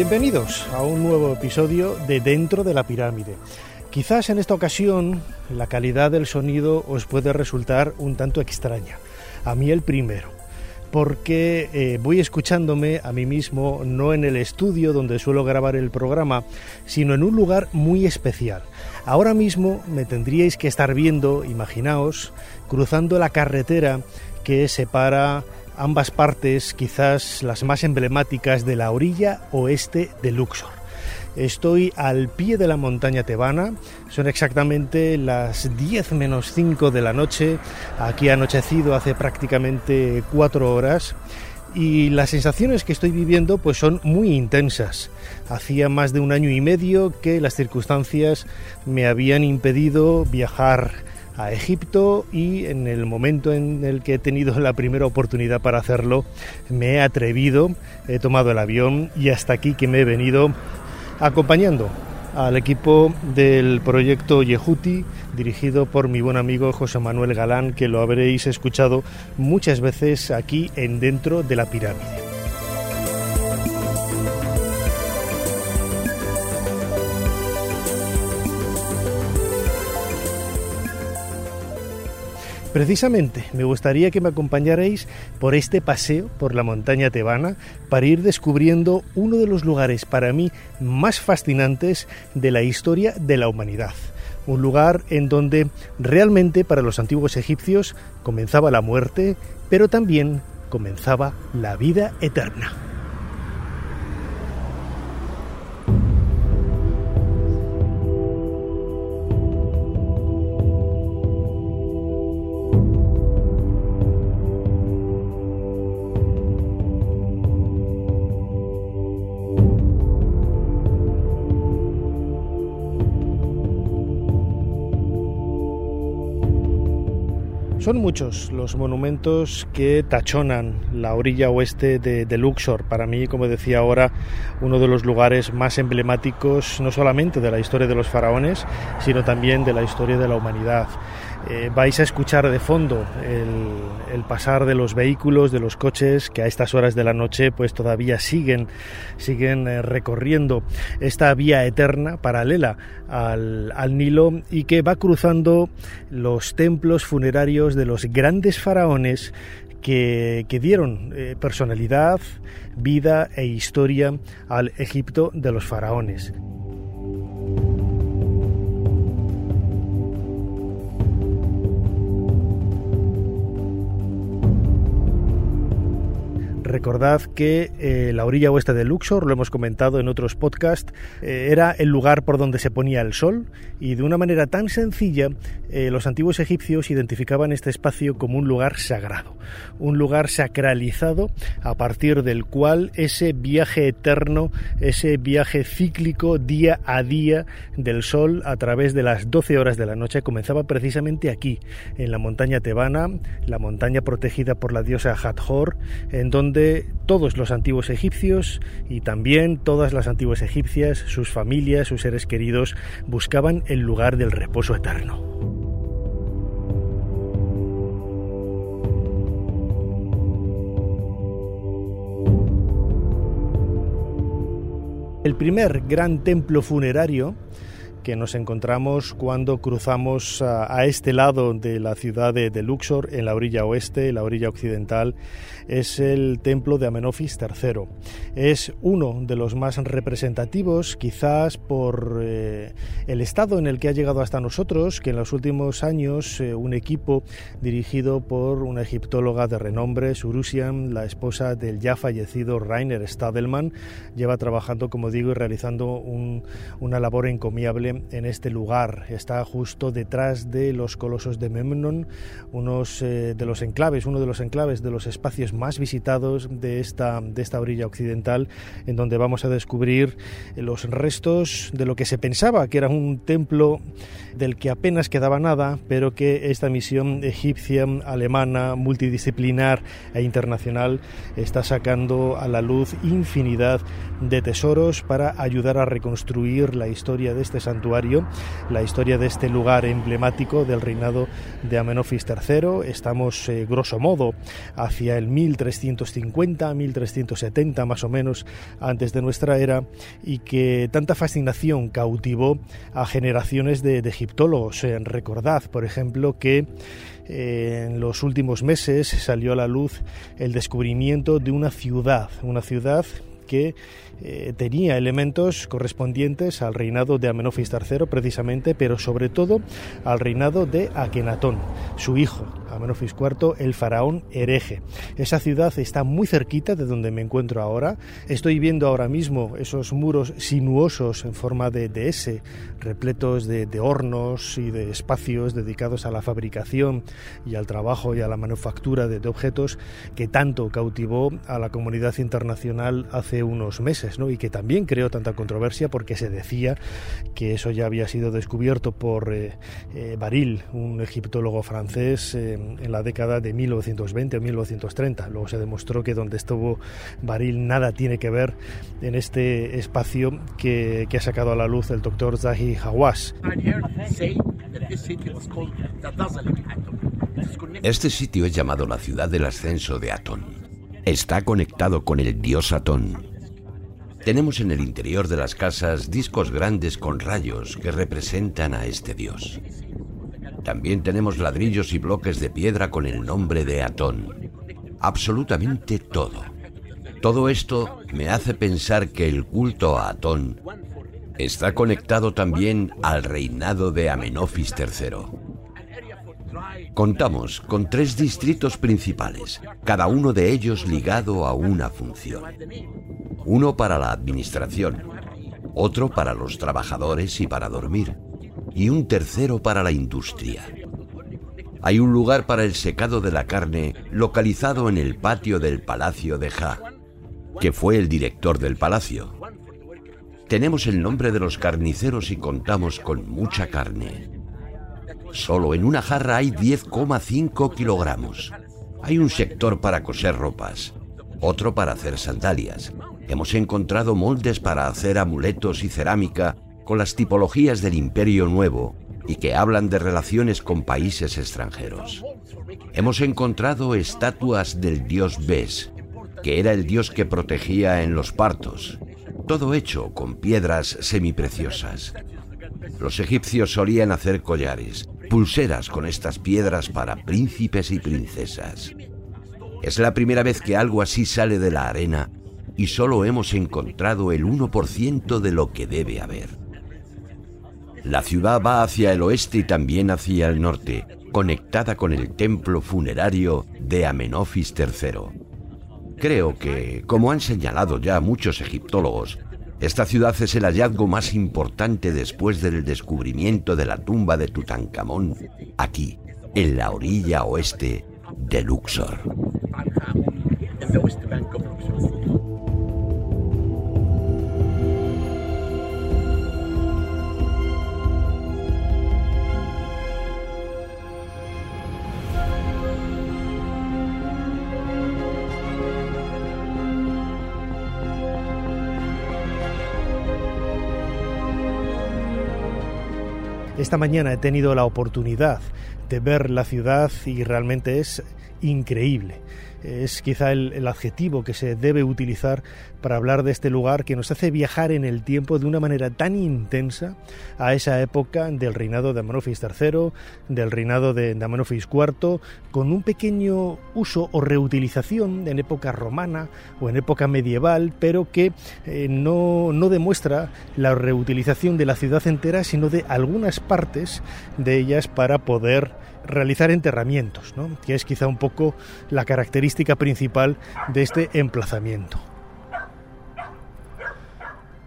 Bienvenidos a un nuevo episodio de Dentro de la Pirámide. Quizás en esta ocasión la calidad del sonido os puede resultar un tanto extraña. A mí el primero porque eh, voy escuchándome a mí mismo no en el estudio donde suelo grabar el programa, sino en un lugar muy especial. Ahora mismo me tendríais que estar viendo, imaginaos, cruzando la carretera que separa ambas partes, quizás las más emblemáticas de la orilla oeste de Luxor. Estoy al pie de la montaña tebana, son exactamente las 10 menos 5 de la noche, aquí ha anochecido hace prácticamente 4 horas y las sensaciones que estoy viviendo pues son muy intensas. Hacía más de un año y medio que las circunstancias me habían impedido viajar a Egipto y en el momento en el que he tenido la primera oportunidad para hacerlo me he atrevido, he tomado el avión y hasta aquí que me he venido acompañando al equipo del proyecto Yehuti, dirigido por mi buen amigo José Manuel Galán, que lo habréis escuchado muchas veces aquí en Dentro de la Pirámide. Precisamente me gustaría que me acompañarais por este paseo por la montaña tebana para ir descubriendo uno de los lugares para mí más fascinantes de la historia de la humanidad. Un lugar en donde realmente para los antiguos egipcios comenzaba la muerte, pero también comenzaba la vida eterna. Son muchos los monumentos que tachonan la orilla oeste de, Luxor. Para mí, como decía ahora, uno de los lugares más emblemáticos no solamente de la historia de los faraones, sino también de la historia de la humanidad. Eh, vais a escuchar de fondo el, pasar de los vehículos, de los coches que a estas horas de la noche pues todavía siguen, siguen eh, recorriendo esta vía eterna paralela al, Nilo y que va cruzando los templos funerarios de los grandes faraones que, dieron eh, personalidad, vida e historia al Egipto de los faraones. Recordad que eh, la orilla oeste de Luxor, lo hemos comentado en otros podcasts, eh, era el lugar por donde se ponía el sol y de una manera tan sencilla eh, los antiguos egipcios identificaban este espacio como un lugar sagrado, un lugar sacralizado a partir del cual ese viaje eterno, ese viaje cíclico día a día del sol a través de las 12 horas de la noche comenzaba precisamente aquí, en la montaña tebana, la montaña protegida por la diosa Hathor, en donde todos los antiguos egipcios y también todas las antiguas egipcias, sus familias, sus seres queridos, buscaban el lugar del reposo eterno. El primer gran templo funerario que nos encontramos cuando cruzamos a, este lado de la ciudad de, Luxor, en la orilla oeste, la orilla occidental, es el templo de Amenofis III. Es uno de los más representativos, quizás por eh, el estado en el que ha llegado hasta nosotros, que en los últimos años eh, un equipo dirigido por una egiptóloga de renombre, Surusian, la esposa del ya fallecido Rainer Stadelman, lleva trabajando, como digo, y realizando una labor encomiable en este lugar. Está justo detrás de los colosos de Memnon, unos eh, de los enclaves, uno de los enclaves de los espacios más visitados de esta, de esta orilla occidental, en donde vamos a descubrir los restos de lo que se pensaba que era un templo del que apenas quedaba nada, pero que esta misión egipcia, alemana, multidisciplinar e internacional está sacando a la luz infinidad de tesoros para ayudar a reconstruir la historia de este santuario, la historia de este lugar emblemático del reinado de Amenofis III. Estamos, eh, grosso modo, hacia el 1350, 1370 más o menos antes de nuestra era, y que tanta fascinación cautivó a generaciones de, egiptólogos. Eh, recordad, por ejemplo, que eh, en los últimos meses salió a la luz el descubrimiento de una ciudad, una ciudad que eh, tenía elementos correspondientes al reinado de Amenofis III precisamente, pero sobre todo al reinado de Akenatón, su hijo, Amenofis IV, el faraón hereje. Esa ciudad está muy cerquita de donde me encuentro ahora. Estoy viendo ahora mismo esos muros sinuosos en forma de, S, repletos de, de hornos y de espacios dedicados a la fabricación y al trabajo y a la manufactura de, de objetos que tanto cautivó a la comunidad internacional hace unos meses y que también creó tanta controversia porque se decía que eso ya había sido descubierto por eh, eh, Baril, un egiptólogo francés, eh, en la década de 1920 o 1930. Luego se demostró que donde estuvo Baril nada tiene que ver en este espacio que, que ha sacado a la luz el doctor Zahi Hawass. Este sitio es llamado la ciudad del ascenso de Atón. Está conectado con el dios Atón, tenemos en el interior de las casas discos grandes con rayos que representan a este dios. También tenemos ladrillos y bloques de piedra con el nombre de Atón. Absolutamente todo. Todo esto me hace pensar que el culto a Atón está conectado también al reinado de Amenofis III. Contamos con tres distritos principales, cada uno de ellos ligado a una función. Uno para la administración, otro para los trabajadores y para dormir, y un tercero para la industria. Hay un lugar para el secado de la carne localizado en el patio del Palacio de Ja, que fue el director del palacio. Tenemos el nombre de los carniceros y contamos con mucha carne. Solo en una jarra hay 10,5 kilogramos. Hay un sector para coser ropas, otro para hacer sandalias. Hemos encontrado moldes para hacer amuletos y cerámica con las tipologías del Imperio Nuevo y que hablan de relaciones con países extranjeros. Hemos encontrado estatuas del dios Bes, que era el dios que protegía en los partos, todo hecho con piedras semipreciosas. Los egipcios solían hacer collares, pulseras con estas piedras para príncipes y princesas. Es la primera vez que algo así sale de la arena y solo hemos encontrado el 1% de lo que debe haber. La ciudad va hacia el oeste y también hacia el norte, conectada con el templo funerario de Amenofis III. Creo que, como han señalado ya muchos egiptólogos, esta ciudad es el hallazgo más importante después del descubrimiento de la tumba de Tutankamón, aquí, en la orilla oeste de Luxor. Esta mañana he tenido la oportunidad de ver la ciudad y realmente es increíble es quizá el, adjetivo que se debe utilizar para hablar de este lugar que nos hace viajar en el tiempo de una manera tan intensa a esa época del reinado de Amenofis III, del reinado de, Amenofis IV, con un pequeño uso o reutilización en época romana o en época medieval, pero que eh, no, no demuestra la reutilización de la ciudad entera, sino de algunas partes de ellas para poder realizar enterramientos, ¿no? que es quizá un poco la característica principal de este emplazamiento.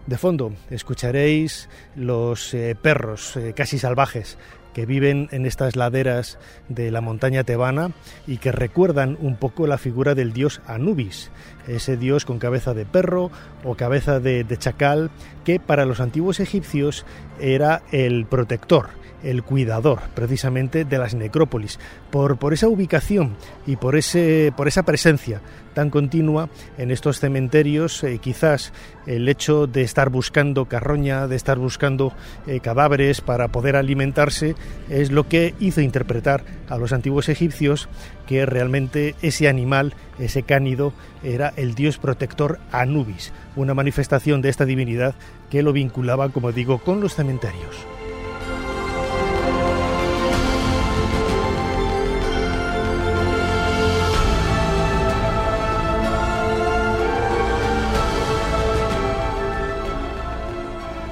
De fondo escucharéis los eh, perros eh, casi salvajes que viven en estas laderas de la montaña tebana y que recuerdan un poco la figura del dios Anubis, ese dios con cabeza de perro o cabeza de, de chacal que para los antiguos egipcios era el protector, el cuidador precisamente de las necrópolis, por, esa ubicación y por, ese, por esa presencia tan continua en estos cementerios, eh, quizás el hecho de estar buscando carroña, de estar buscando eh, cadáveres para poder alimentarse, es lo que hizo interpretar a los antiguos egipcios que realmente ese animal, ese cánido, era el dios protector Anubis, una manifestación de esta divinidad que lo vinculaba, como digo, con los cementerios.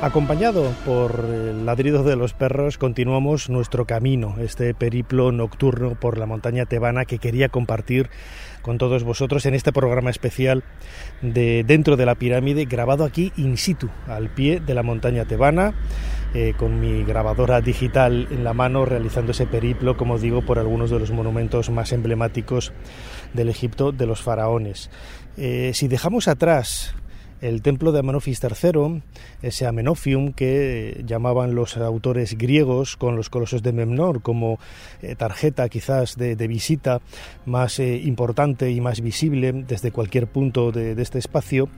Acompañado por el ladrido de los perros, continuamos nuestro camino, este periplo nocturno por la montaña tebana que quería compartir con todos vosotros en este programa especial de Dentro de la Pirámide, grabado aquí in situ, al pie de la montaña tebana, eh, con mi grabadora digital en la mano, realizando ese periplo, como digo, por algunos de los monumentos más emblemáticos del Egipto de los faraones. Eh, si dejamos atrás el templo de Amenofis III, ese Amenofium que llamaban los autores griegos con los colosos de Memnor como eh, tarjeta quizás de, visita más eh, importante y más visible desde cualquier punto de este espacio,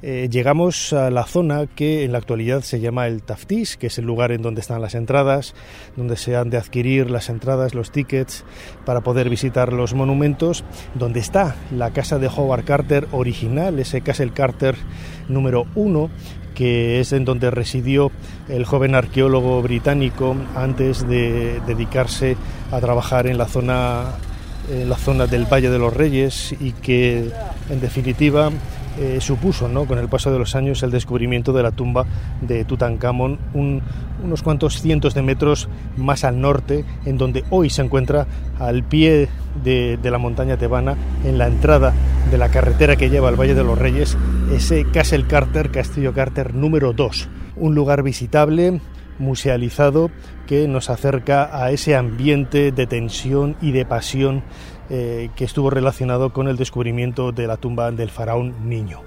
eh, llegamos a la zona que en la actualidad se llama el Taftis, que es el lugar en donde están las entradas, donde se han de adquirir las entradas, los tickets para poder visitar los monumentos, donde está la casa de Howard Carter original, ese Castle Carter número uno, que es en donde residió el joven arqueólogo británico antes de dedicarse a trabajar en la zona en la zona del Valle de los Reyes y que en definitiva eh, supuso ¿no? con el paso de los años el descubrimiento de la tumba de Tutankamón unos cuantos cientos de metros más al norte, en donde hoy se encuentra al pie de, de la montaña tebana, en la entrada de la carretera que lleva al Valle de los Reyes, ese Castle Carter, Castillo Carter número 2, un lugar visitable musealizado que nos acerca a ese ambiente de tensión y de pasión eh, que estuvo relacionado con el descubrimiento de la tumba del faraón niño.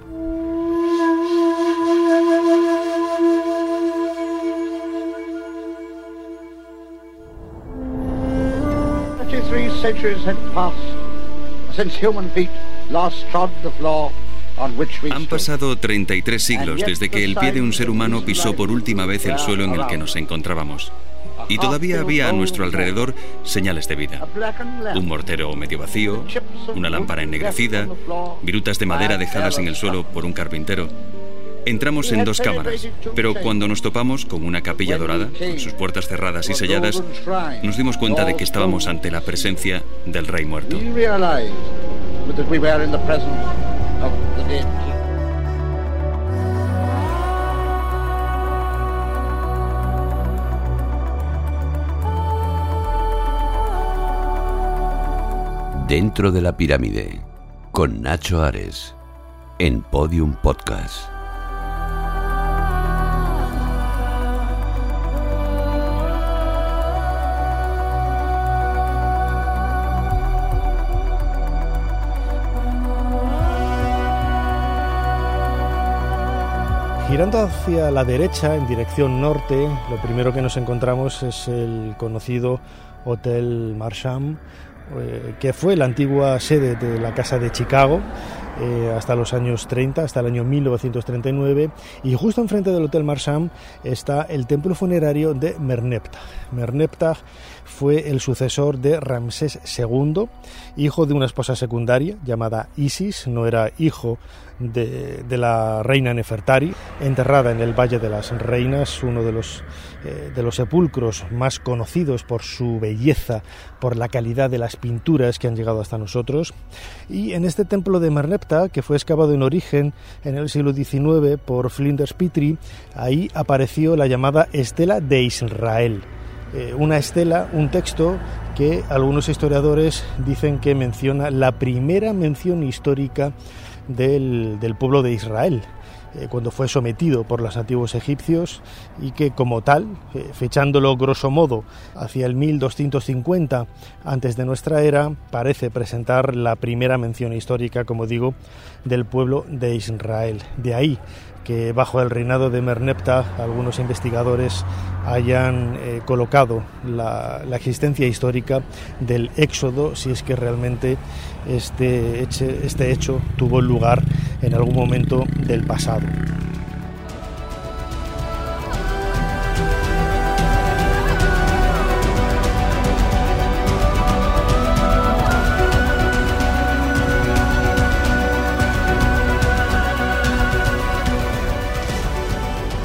Han pasado 33 siglos desde que el pie de un ser humano pisó por última vez el suelo en el que nos encontrábamos y todavía había a nuestro alrededor señales de vida. Un mortero medio vacío, una lámpara ennegrecida, virutas de madera dejadas en el suelo por un carpintero. Entramos en dos cámaras, pero cuando nos topamos con una capilla dorada, con sus puertas cerradas y selladas, nos dimos cuenta de que estábamos ante la presencia del rey muerto. Dentro de la pirámide, con Nacho Ares, en Podium Podcast. Girando hacia la derecha, en dirección norte, lo primero que nos encontramos es el conocido Hotel Marsham, eh, que fue la antigua sede de la Casa de Chicago eh, hasta los años 30, hasta el año 1939, y justo enfrente del Hotel Marsham está el templo funerario de Merneptah. Merneptah fue el sucesor de Ramsés II, hijo de una esposa secundaria llamada Isis, no era hijo de, la reina Nefertari, enterrada en el Valle de las Reinas, uno de los, eh, de los sepulcros más conocidos por su belleza, por la calidad de las pinturas que han llegado hasta nosotros. Y en este templo de Merneptah, que fue excavado en origen en el siglo XIX por Flinders Petrie, ahí apareció la llamada Estela de Israel. Eh, una estela, un texto que algunos historiadores dicen que menciona la primera mención histórica del, pueblo de Israel. eh, cuando fue sometido por los antiguos egipcios y que como tal, eh, fechándolo grosso modo hacia el 1250 antes de nuestra era, parece presentar la primera mención histórica, como digo, del pueblo de Israel. De ahí que bajo el reinado de Merneptah algunos investigadores hayan eh, colocado la, la, existencia histórica del éxodo, si es que realmente este, este hecho tuvo lugar en algún momento del pasado.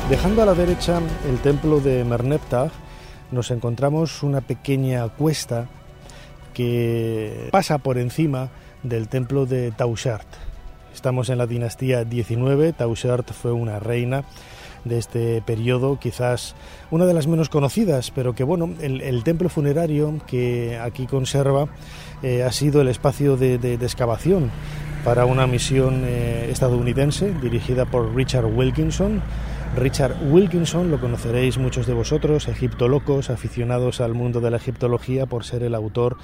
Dejando a la derecha el templo de Merneptah, nos encontramos una pequeña cuesta que pasa por encima del templo de Tauchart. Estamos en la dinastía 19, Tauchart fue una reina de este periodo, quizás una de las menos conocidas, pero que bueno, el, templo funerario que aquí conserva eh, ha sido el espacio de, excavación para una misión eh, estadounidense dirigida por Richard Wilkinson, Richard Wilkinson lo conoceréis muchos de vosotros, egiptolocos, aficionados al mundo de la egiptología por ser el autor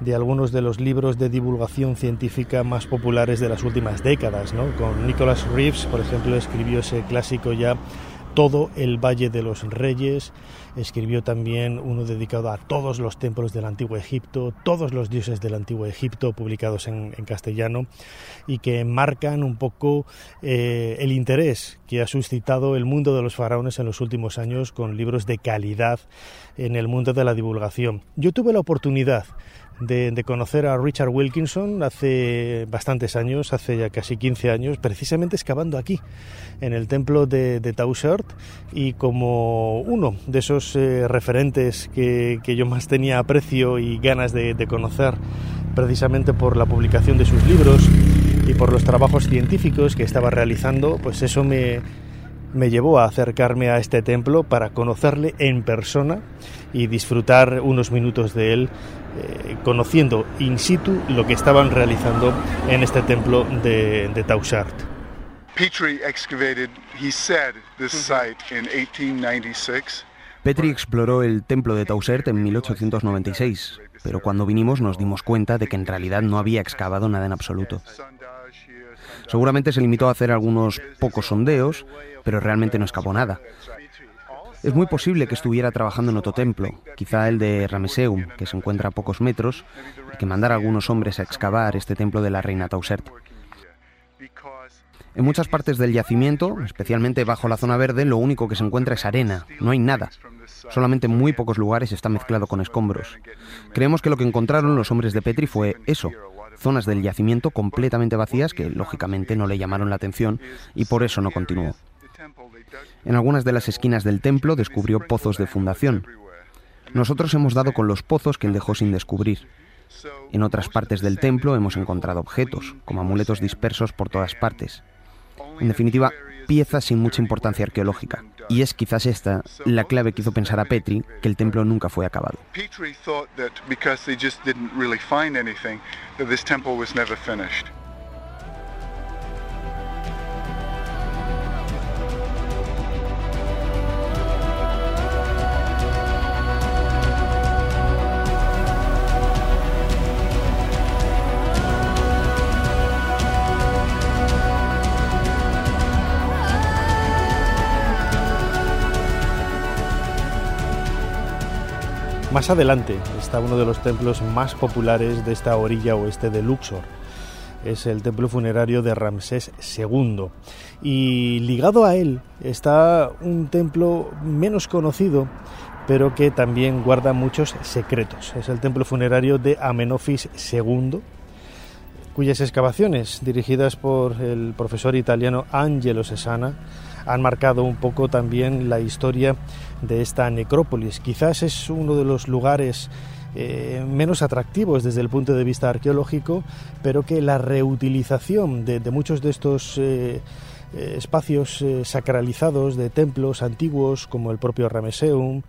de algunos de los libros de divulgación científica más populares de las últimas décadas. ¿no? Con Nicholas Reeves, por ejemplo, escribió ese clásico ya todo el Valle de los Reyes. Escribió también uno dedicado a todos los templos del Antiguo Egipto, todos los dioses del Antiguo Egipto, publicados en, castellano, y que marcan un poco eh, el interés que ha suscitado el mundo de los faraones en los últimos años con libros de calidad en el mundo de la divulgación. Yo tuve la oportunidad de, conocer a Richard Wilkinson hace bastantes años, hace ya casi 15 años, precisamente excavando aquí, en el templo de, de y como uno de esos eh, referentes que, yo más tenía aprecio y ganas de, de conocer, precisamente por la publicación de sus libros y por los trabajos científicos que estaba realizando, pues eso me, me llevó a acercarme a este templo para conocerle en persona y disfrutar unos minutos de él, eh, conociendo in situ lo que estaban realizando en este templo de, de Tauchart. Petrie Petrie exploró el templo de Tauchert en 1896, pero cuando vinimos nos dimos cuenta de que en realidad no había excavado nada en absoluto. Seguramente se limitó a hacer algunos pocos sondeos, pero realmente no escapó nada. Es muy posible que estuviera trabajando en otro templo, quizá el de Rameseum, que se encuentra a pocos metros, y que mandara algunos hombres a excavar este templo de la reina Tausert. En muchas partes del yacimiento, especialmente bajo la zona verde, lo único que se encuentra es arena, no hay nada. Solamente en muy pocos lugares está mezclado con escombros. Creemos que lo que encontraron los hombres de Petri fue eso, zonas del yacimiento completamente vacías que lógicamente no le llamaron la atención y por eso no continuó. En algunas de las esquinas del templo descubrió pozos de fundación. Nosotros hemos dado con los pozos que dejó sin descubrir. En otras partes del templo hemos encontrado objetos, como amuletos dispersos por todas partes. En definitiva, piezas sin mucha importancia arqueológica. Y es quizás esta la clave que hizo pensar a Petri que el templo nunca fue acabado. Más adelante está uno de los templos más populares de esta orilla oeste de Luxor. Es el templo funerario de Ramsés II. Y ligado a él está un templo menos conocido, pero que también guarda muchos secretos. Es el templo funerario de Amenofis II, cuyas excavaciones, dirigidas por el profesor italiano Angelo Sesana, han marcado un poco también la historia de esta necrópolis. Quizás es uno de los lugares eh, menos atractivos desde el punto de vista arqueológico, pero que la reutilización de, muchos de estos eh, eh, espacios sacralizados de templos antiguos, como el propio Rameseum,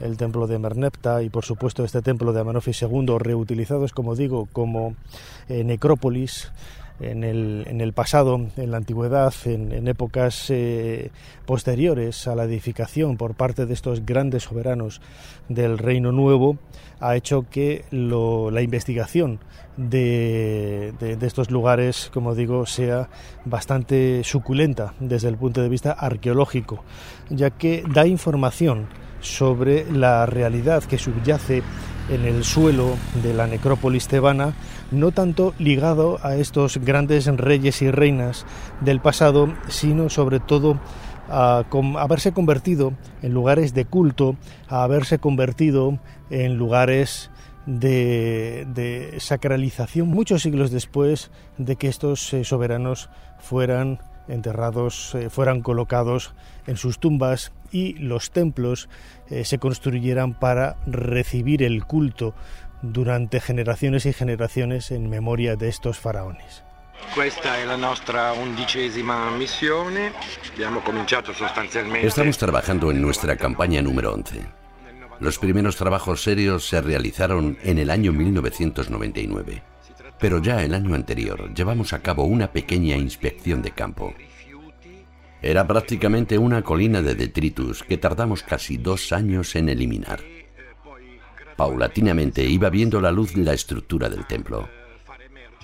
el templo de Merneptah y por supuesto este templo de Amenofis II reutilizados, como digo, como eh, necrópolis en el, en el, pasado, en la antigüedad, en, épocas eh, posteriores a la edificación por parte de estos grandes soberanos del Reino Nuevo, ha hecho que la investigación de, de, estos lugares, como digo, sea bastante suculenta desde el punto de vista arqueológico, ya que da información sobre la realidad que subyace en el suelo de la necrópolis tebana, no tanto ligado a estos grandes reyes y reinas del pasado, sino sobre todo a, haberse convertido en lugares de culto, a haberse convertido en lugares de, sacralización muchos siglos después de que estos eh, soberanos fueran enterrados, eh, fueran colocados en sus tumbas y los templos eh, se construyeran para recibir el culto durante generaciones y generaciones en memoria de estos faraones. Esta es la nuestra undicesima misión. Estamos trabajando en nuestra campaña número 11. Los primeros trabajos serios se realizaron en el año 1999, pero ya el año anterior llevamos a cabo una pequeña inspección de campo. Era prácticamente una colina de detritus que tardamos casi dos años en eliminar. Paulatinamente iba viendo la luz la estructura del templo.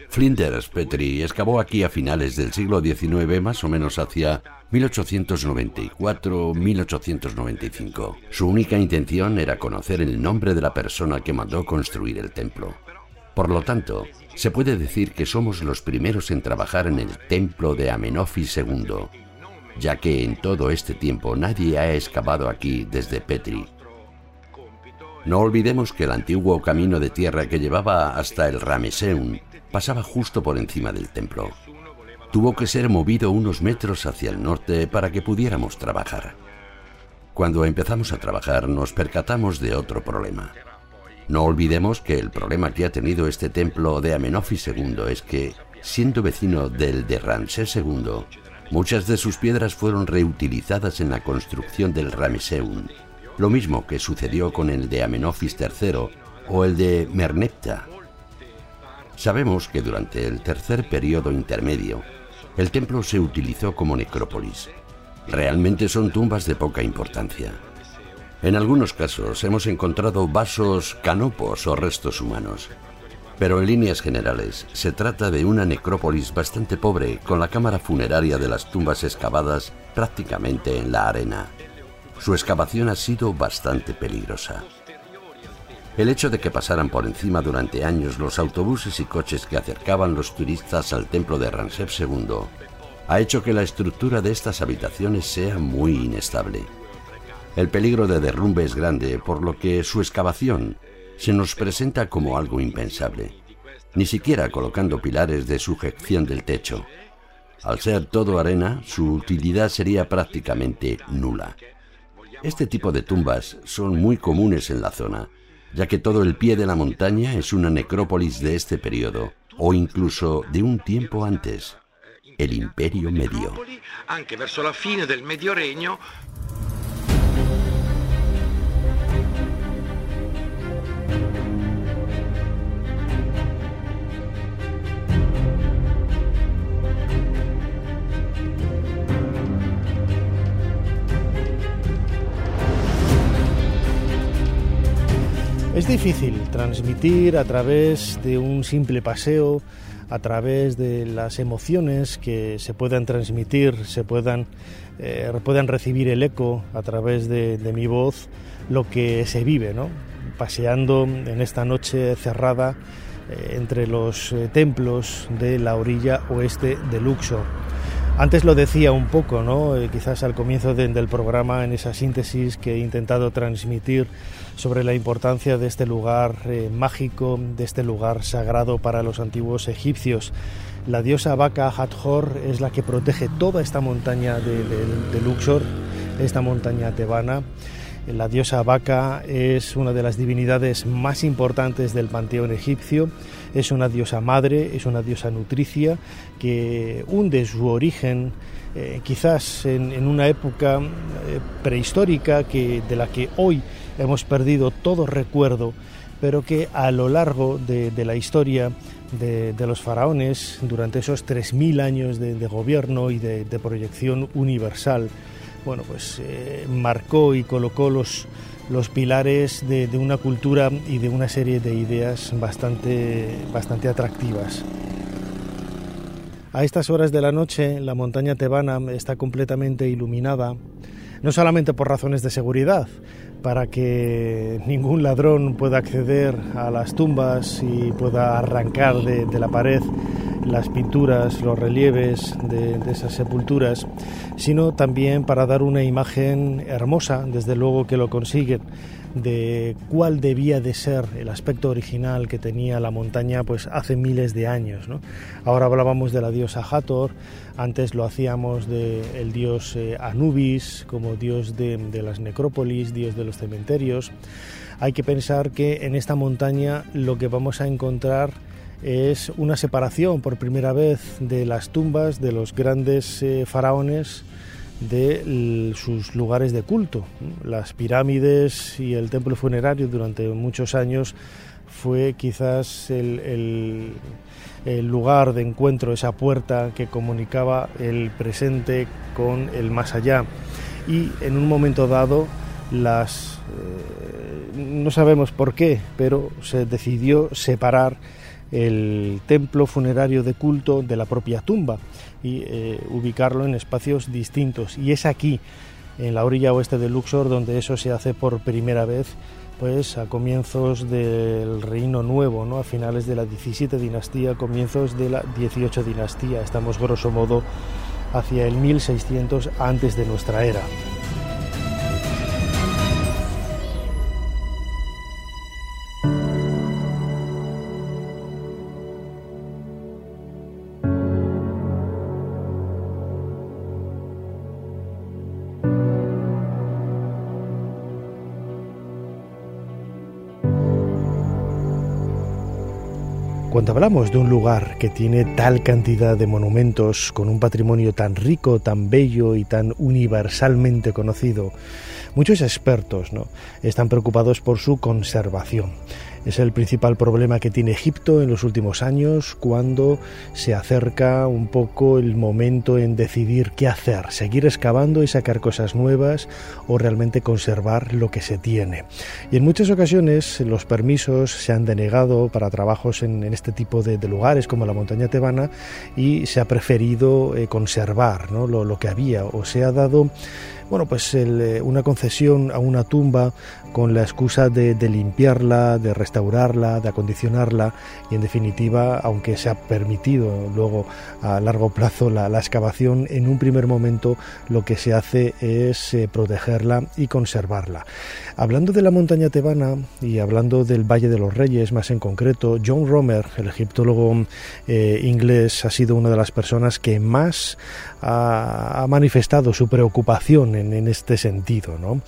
Flinders Petrie excavó aquí a finales del siglo XIX, más o menos hacia 1894-1895. Su única intención era conocer el nombre de la persona que mandó construir el templo. Por lo tanto, se puede decir que somos los primeros en trabajar en el templo de Amenofis II, ya que en todo este tiempo nadie ha excavado aquí desde Petri. No olvidemos que el antiguo camino de tierra que llevaba hasta el Rameseum pasaba justo por encima del templo. Tuvo que ser movido unos metros hacia el norte para que pudiéramos trabajar. Cuando empezamos a trabajar nos percatamos de otro problema. No olvidemos que el problema que ha tenido este templo de Amenofis II es que, siendo vecino del de Ramsés II, Muchas de sus piedras fueron reutilizadas en la construcción del Rameseum, lo mismo que sucedió con el de Amenofis III o el de Merneptah. Sabemos que durante el tercer periodo intermedio, el templo se utilizó como necrópolis. Realmente son tumbas de poca importancia. En algunos casos hemos encontrado vasos, canopos o restos humanos. Pero en líneas generales, se trata de una necrópolis bastante pobre, con la cámara funeraria de las tumbas excavadas prácticamente en la arena. Su excavación ha sido bastante peligrosa. El hecho de que pasaran por encima durante años los autobuses y coches que acercaban los turistas al templo de Ramsés II ha hecho que la estructura de estas habitaciones sea muy inestable. El peligro de derrumbe es grande, por lo que su excavación se nos presenta como algo impensable, ni siquiera colocando pilares de sujeción del techo. Al ser todo arena, su utilidad sería prácticamente nula. Este tipo de tumbas son muy comunes en la zona, ya que todo el pie de la montaña es una necrópolis de este periodo, o incluso de un tiempo antes, el Imperio Medio. Es difícil transmitir a través de un simple paseo, a través de las emociones que se puedan transmitir, se puedan, eh, puedan recibir el eco a través de, mi voz, lo que se vive, ¿no? paseando en esta noche cerrada eh, entre los eh, templos de la orilla oeste de Luxor. Antes lo decía un poco, ¿no? quizás al comienzo del programa, en esa síntesis que he intentado transmitir sobre la importancia de este lugar eh, mágico, de este lugar sagrado para los antiguos egipcios. La diosa vaca Hathor es la que protege toda esta montaña de, Luxor, esta montaña tebana. La diosa vaca es una de las divinidades más importantes del panteón egipcio, es una diosa madre, es una diosa nutricia que hunde su origen eh, quizás en, una época eh, prehistórica que, de la que hoy hemos perdido todo recuerdo, pero que a lo largo de, la historia de, los faraones, durante esos 3.000 años de, gobierno y de, proyección universal, bueno, pues eh, marcó y colocó los, los pilares de, una cultura y de una serie de ideas bastante, bastante atractivas. A estas horas de la noche la montaña tebana está completamente iluminada, no solamente por razones de seguridad, para que ningún ladrón pueda acceder a las tumbas y pueda arrancar de, la pared las pinturas, los relieves de, esas sepulturas, sino también para dar una imagen hermosa, desde luego que lo consiguen, de cuál debía de ser el aspecto original que tenía la montaña pues hace miles de años. Ahora hablábamos de la diosa Hathor, antes lo hacíamos del dios eh, Anubis como dios de las necrópolis, dios de los cementerios. Hay que pensar que en esta montaña lo que vamos a encontrar es una separación por primera vez de las tumbas de los grandes eh, faraones de sus lugares de culto. Las pirámides y el templo funerario durante muchos años fue quizás el, lugar de encuentro, esa puerta que comunicaba el presente con el más allá. Y en un momento dado, las eh, no sabemos por qué, pero se decidió separar el templo funerario de culto de la propia tumba y eh, ubicarlo en espacios distintos. Y es aquí, en la orilla oeste de Luxor, donde eso se hace por primera vez pues a comienzos del Reino Nuevo, ¿no? a finales de la 17 dinastía, comienzos de la 18 dinastía. Estamos grosso modo hacia el 1600 antes de nuestra era. Hablamos de un lugar que tiene tal cantidad de monumentos, con un patrimonio tan rico, tan bello y tan universalmente conocido, muchos expertos ¿no? están preocupados por su conservación. Es el principal problema que tiene Egipto en los últimos años cuando se acerca un poco el momento en decidir qué hacer, seguir excavando y sacar cosas nuevas o realmente conservar lo que se tiene. Y en muchas ocasiones los permisos se han denegado para trabajos en, este tipo de, lugares como la montaña tebana y se ha preferido eh, conservar lo, lo que había o se ha dado bueno, pues eh, una concesión a una tumba con la excusa de, limpiarla, de restaurarla, de acondicionarla y en definitiva, aunque se ha permitido luego a largo plazo la, excavación, en un primer momento lo que se hace es eh, protegerla y conservarla. Hablando de la montaña tebana y hablando del Valle de los Reyes más en concreto, John Romer, el egiptólogo eh, inglés, ha sido una de las personas que más ha, manifestado su preocupación en, este sentido. ¿no?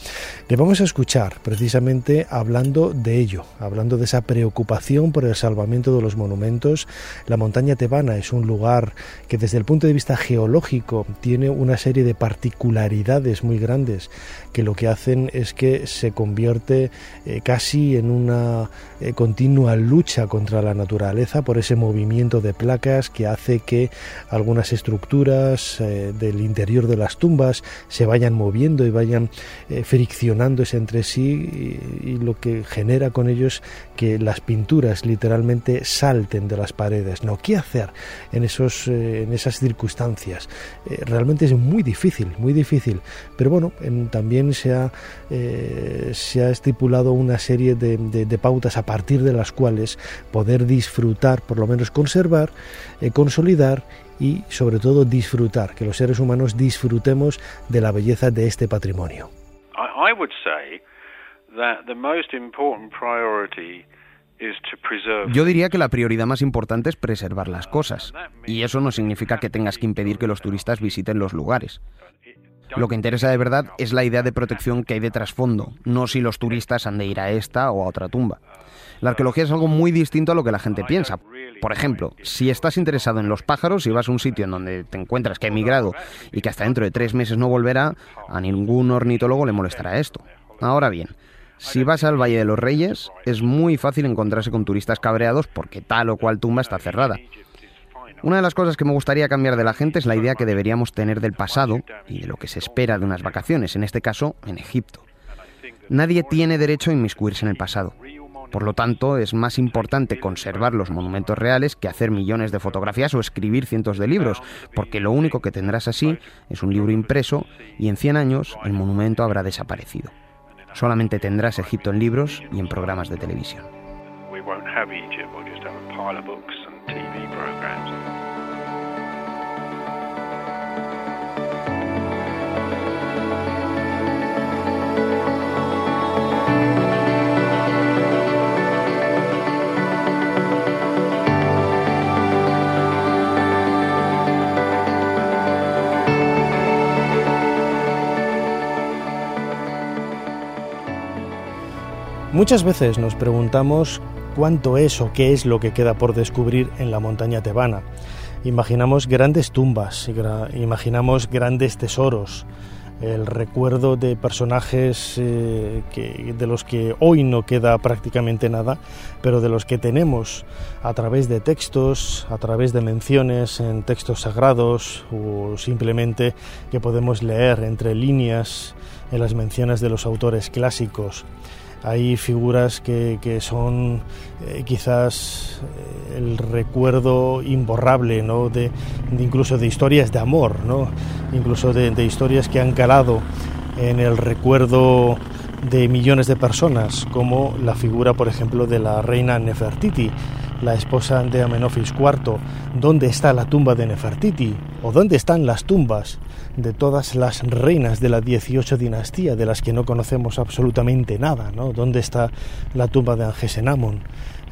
Le vamos a escuchar precisamente hablando de ello, hablando de esa preocupación por el salvamiento de los monumentos. La montaña tebana es un lugar que desde el punto de vista geológico tiene una serie de particularidades muy grandes que lo que hacen es que se convierte eh, casi en una eh, continua lucha contra la naturaleza por ese movimiento de placas que hace que algunas estructuras eh, del interior de las tumbas se vayan moviendo y vayan friccionándose entre sí y, lo que genera con ellos que las pinturas literalmente salten de las paredes. No, ¿qué hacer en, esos, en esas circunstancias? realmente es muy difícil, muy difícil. Pero bueno, también se ha, eh, se ha estipulado una serie de, pautas a partir de las cuales poder disfrutar, por lo menos conservar, eh, consolidar y sobre todo disfrutar, que los seres humanos disfrutemos de la belleza de este patrimonio. Yo diría que la prioridad más importante es preservar las cosas, y eso no significa que tengas que impedir que los turistas visiten los lugares. Lo que interesa de verdad es la idea de protección que hay de trasfondo, no si los turistas han de ir a esta o a otra tumba. La arqueología es algo muy distinto a lo que la gente piensa. Por ejemplo, si estás interesado en los pájaros y vas a un sitio en donde te encuentras que ha emigrado y que hasta dentro de tres meses no volverá, a ningún ornitólogo le molestará esto. Ahora bien, Si vas al Valle de los Reyes, es muy fácil encontrarse con turistas cabreados porque tal o cual tumba está cerrada. Una de las cosas que me gustaría cambiar de la gente es la idea que deberíamos tener del pasado y de lo que se espera de unas vacaciones, en este caso en Egipto. Nadie tiene derecho a inmiscuirse en el pasado. Por lo tanto, es más importante conservar los monumentos reales que hacer millones de fotografías o escribir cientos de libros, porque lo único que tendrás así es un libro impreso y en 100 años el monumento habrá desaparecido. Solamente tendrás Egipto en libros y en programas de televisión. Muchas veces nos preguntamos cuánto es o qué es lo que queda por descubrir en la montaña tebana. Imaginamos grandes tumbas, imaginamos grandes tesoros, el recuerdo de personajes eh, de los que hoy no queda prácticamente nada, pero de los que tenemos a través de textos, a través de menciones en textos sagrados o simplemente que podemos leer entre líneas en las menciones de los autores clásicos hay figuras que, son eh, quizás eh, el recuerdo imborrable, ¿no? De, incluso de historias de amor, ¿no? incluso de, historias que han calado en el recuerdo de millones de personas, como la figura, por ejemplo, de la reina Nefertiti, la esposa de Amenofis IV. ¿Dónde está la tumba de Nefertiti? ¿O dónde están las tumbas de todas las reinas de la 18 dinastía, de las que no conocemos absolutamente nada, ¿no? ¿Dónde está la tumba de Angesenamon,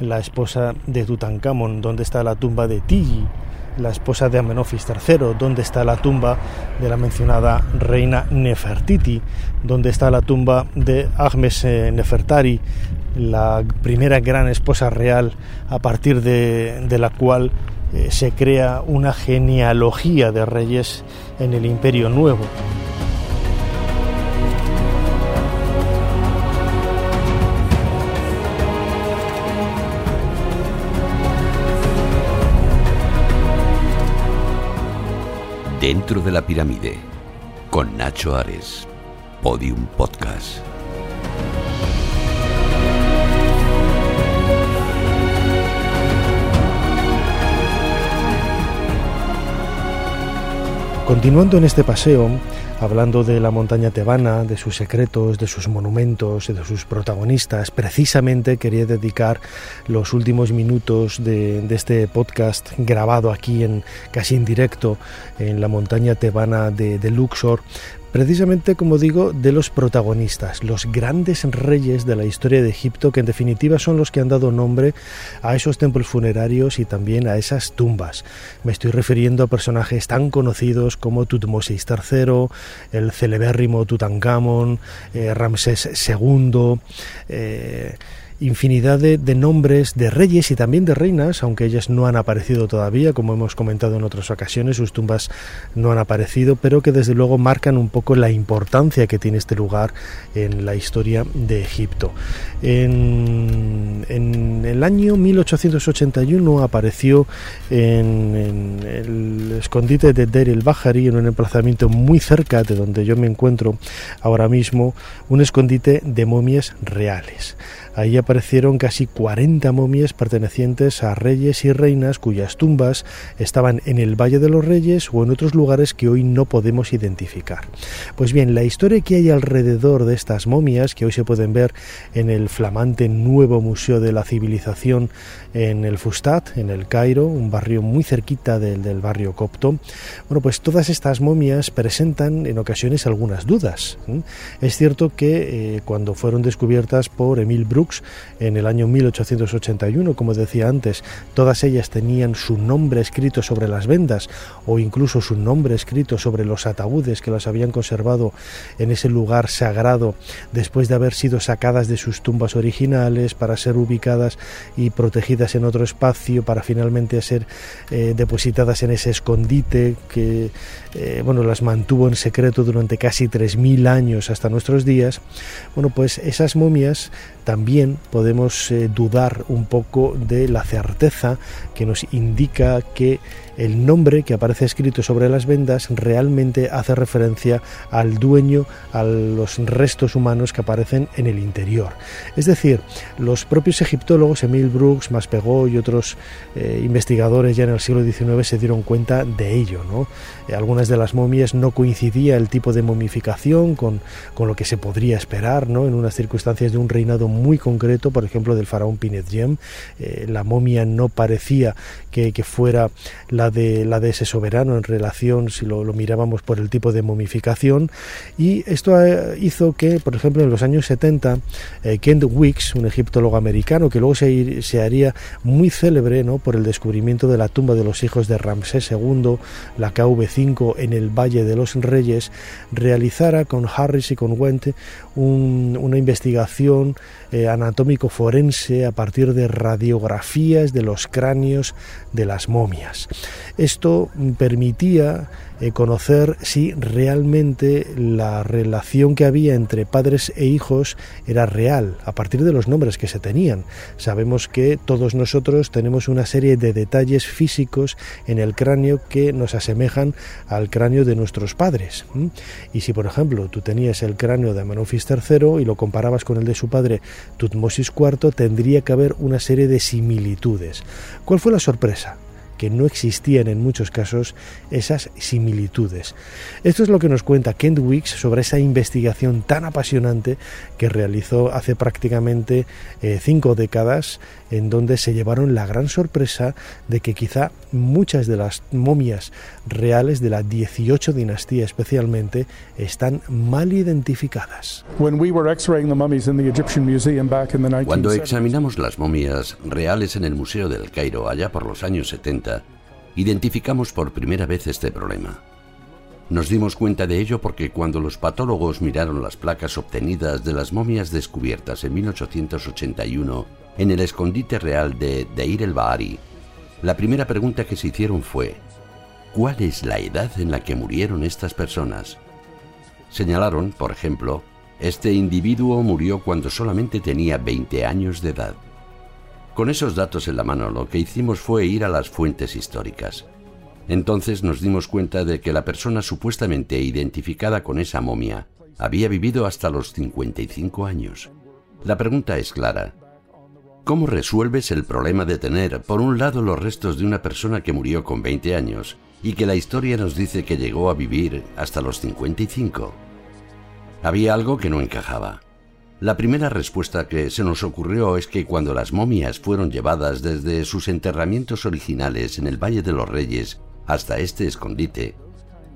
la esposa de Tutankamón? ¿Dónde está la tumba de Tigi, la esposa de Amenofis III? ¿Dónde está la tumba de la mencionada reina Nefertiti? ¿Dónde está la tumba de Ahmes eh, Nefertari, la primera gran esposa real a partir de, de la cual eh, se crea una genealogía de reyes en el Imperio Nuevo. Dentro de la pirámide, con Nacho Ares, Podium Podcast. Continuando en este paseo, hablando de la montaña tebana, de sus secretos, de sus monumentos de sus protagonistas, precisamente quería dedicar los últimos minutos de, este podcast grabado aquí en casi en directo en la montaña tebana de Luxor precisamente como digo, de los protagonistas, los grandes reyes de la historia de Egipto, que en definitiva son los que han dado nombre a esos templos funerarios y también a esas tumbas. Me estoy refiriendo a personajes tan conocidos como Tutmosis III, el celebérrimo Tutankamón, eh, Ramsés II, infinidad de, nombres de reyes y también de reinas, aunque ellas no han aparecido todavía, como hemos comentado en otras ocasiones, sus tumbas no han aparecido, pero que desde luego marcan un poco la importancia que tiene este lugar en la historia de Egipto. En, el año 1881 apareció en, el escondite de Der el Bahari, en un emplazamiento muy cerca de donde yo me encuentro ahora mismo, un escondite de momias reales. Ahí aparecieron casi 40 momias pertenecientes a reyes y reinas cuyas tumbas estaban en el Valle de los Reyes o en otros lugares que hoy no podemos identificar. Pues bien, la historia que hay alrededor de estas momias, que hoy se pueden ver en el flamante nuevo Museo de la Civilización en el Fustat, en el Cairo, un barrio muy cerquita del, del barrio copto, bueno, pues todas estas momias presentan en ocasiones algunas dudas. Es cierto que eh, cuando fueron descubiertas por Emil En el año 1881, como decía antes, todas ellas tenían su nombre escrito sobre las vendas o incluso su nombre escrito sobre los ataúdes que las habían conservado en ese lugar sagrado después de haber sido sacadas de sus tumbas originales para ser ubicadas y protegidas en otro espacio para finalmente ser eh, depositadas en ese escondite que eh, bueno las mantuvo en secreto durante casi 3.000 años hasta nuestros días. Bueno pues esas momias también podemos eh, dudar un poco de la certeza que nos indica que el nombre que aparece escrito sobre las vendas realmente hace referencia al dueño, a los restos humanos que aparecen en el interior. Es decir, los propios egiptólogos, Emil Brooks, Maspegó y otros eh, investigadores ya en el siglo XIX se dieron cuenta de ello. ¿no? Eh, algunas de las momias no coincidía el tipo de momificación con, con lo que se podría esperar ¿no? en unas circunstancias de un reinado muy concreto, por ejemplo del faraón Pinetjem. Eh, la momia no parecía que, fuera la de, la de ese soberano en relación, si lo, mirábamos por el tipo de momificación. Y esto eh, hizo que, por ejemplo, en los años 70, eh, Kent Wicks, un egiptólogo americano que luego se, se haría muy célebre ¿no? por el descubrimiento de la tumba de los hijos de Ramsés II, la KV5 en el Valle de los Reyes, realizara con Harris y con Went una investigación eh, anatómico forense a partir de radiografías de los cráneos de las momias. Esto permitía eh, conocer si realmente la relación que había entre padres e hijos era real, a partir de los nombres que se tenían. Sabemos que todos nosotros tenemos una serie de detalles físicos en el cráneo que nos asemejan al cráneo de nuestros padres. Y si, por ejemplo, tú tenías el cráneo de Amenofis III y lo comparabas con el de su padre Tutmosis IV, tendría que haber una serie de similitudes. ¿Cuál fue la sorpresa? Que no existían en muchos casos esas similitudes. Esto es lo que nos cuenta Kent Weeks sobre esa investigación tan apasionante que realizó hace prácticamente eh, cinco décadas, en donde se llevaron la gran sorpresa de que quizá muchas de las momias reales de la 18 dinastía especialmente están mal identificadas. Cuando examinamos las momias reales en el Museo del Cairo allá por los años 70, identificamos por primera vez este problema. Nos dimos cuenta de ello porque cuando los patólogos miraron las placas obtenidas de las momias descubiertas en 1881 en el escondite real de Deir el Bahari, la primera pregunta que se hicieron fue, ¿cuál es la edad en la que murieron estas personas? Señalaron, por ejemplo, este individuo murió cuando solamente tenía 20 años de edad. Con esos datos en la mano, lo que hicimos fue ir a las fuentes históricas. Entonces nos dimos cuenta de que la persona supuestamente identificada con esa momia había vivido hasta los 55 años. La pregunta es clara. ¿Cómo resuelves el problema de tener, por un lado, los restos de una persona que murió con 20 años y que la historia nos dice que llegó a vivir hasta los 55? Había algo que no encajaba. La primera respuesta que se nos ocurrió es que cuando las momias fueron llevadas desde sus enterramientos originales en el Valle de los Reyes hasta este escondite,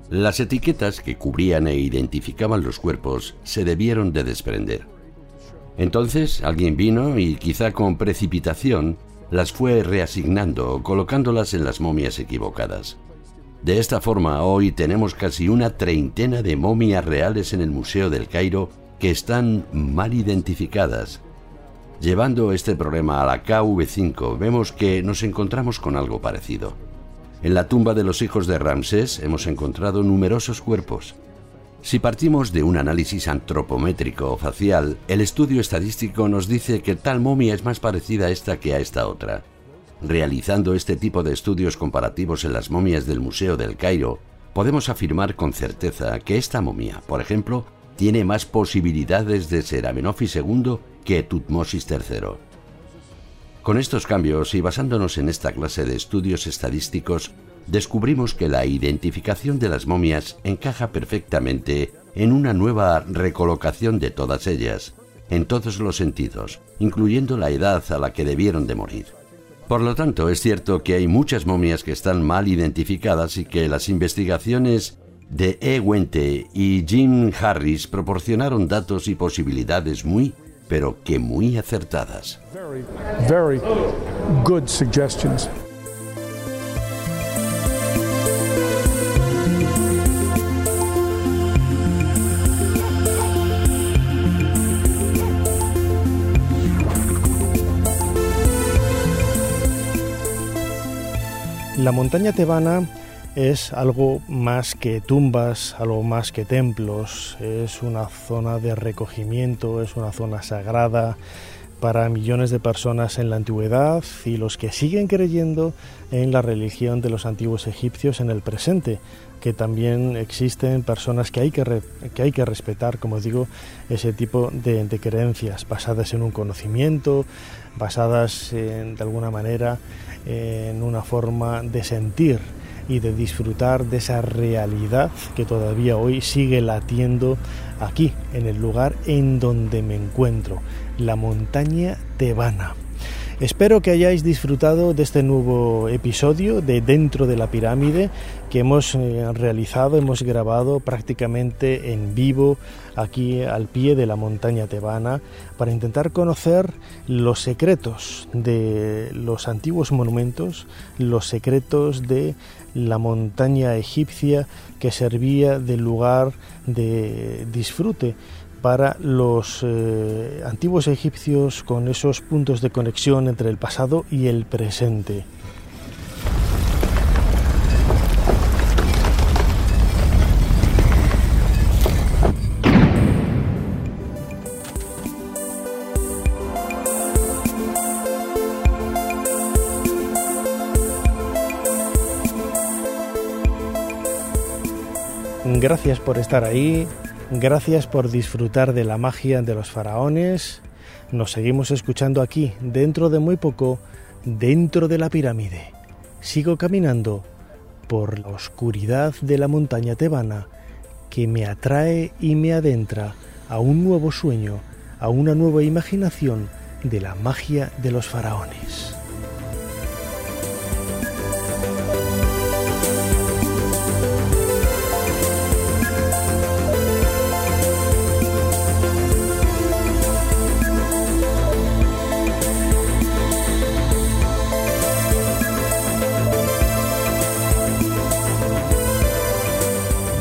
las etiquetas que cubrían e identificaban los cuerpos se debieron de desprender. Entonces alguien vino y quizá con precipitación las fue reasignando, colocándolas en las momias equivocadas. De esta forma, hoy tenemos casi una treintena de momias reales en el Museo del Cairo que están mal identificadas. Llevando este problema a la KV5 vemos que nos encontramos con algo parecido. En la tumba de los hijos de Ramsés hemos encontrado numerosos cuerpos. Si partimos de un análisis antropométrico o facial, el estudio estadístico nos dice que tal momia es más parecida a esta que a esta otra. Realizando este tipo de estudios comparativos en las momias del Museo del Cairo, podemos afirmar con certeza que esta momia, por ejemplo, tiene más posibilidades de ser Amenofis II que Tutmosis III. Con estos cambios y basándonos en esta clase de estudios estadísticos, descubrimos que la identificación de las momias encaja perfectamente en una nueva recolocación de todas ellas, en todos los sentidos, incluyendo la edad a la que debieron de morir. Por lo tanto, es cierto que hay muchas momias que están mal identificadas y que las investigaciones de E. Wente y Jim Harris proporcionaron datos y posibilidades muy, pero que muy acertadas. La montaña tebana es algo más que tumbas, algo más que templos, es una zona de recogimiento, es una zona sagrada para millones de personas en la antigüedad y los que siguen creyendo en la religión de los antiguos egipcios en el presente, que también existen personas que hay que, que, hay que respetar, como digo, ese tipo de, de creencias basadas en un conocimiento, basadas en, de alguna manera en una forma de sentir y de disfrutar de esa realidad que todavía hoy sigue latiendo aquí, en el lugar en donde me encuentro, la montaña tebana. Espero que hayáis disfrutado de este nuevo episodio de Dentro de la Pirámide que hemos eh, realizado, hemos grabado prácticamente en vivo aquí al pie de la montaña tebana para intentar conocer los secretos de los antiguos monumentos, los secretos de la montaña egipcia que servía de lugar de disfrute para los eh, antiguos egipcios con esos puntos de conexión entre el pasado y el presente. Gracias por estar ahí, Gracias por disfrutar de la magia de los faraones. Nos seguimos escuchando aquí, dentro de muy poco, dentro de la pirámide. Sigo caminando por la oscuridad de la montaña tebana que me atrae y me adentra a un nuevo sueño, a una nueva imaginación de la magia de los faraones.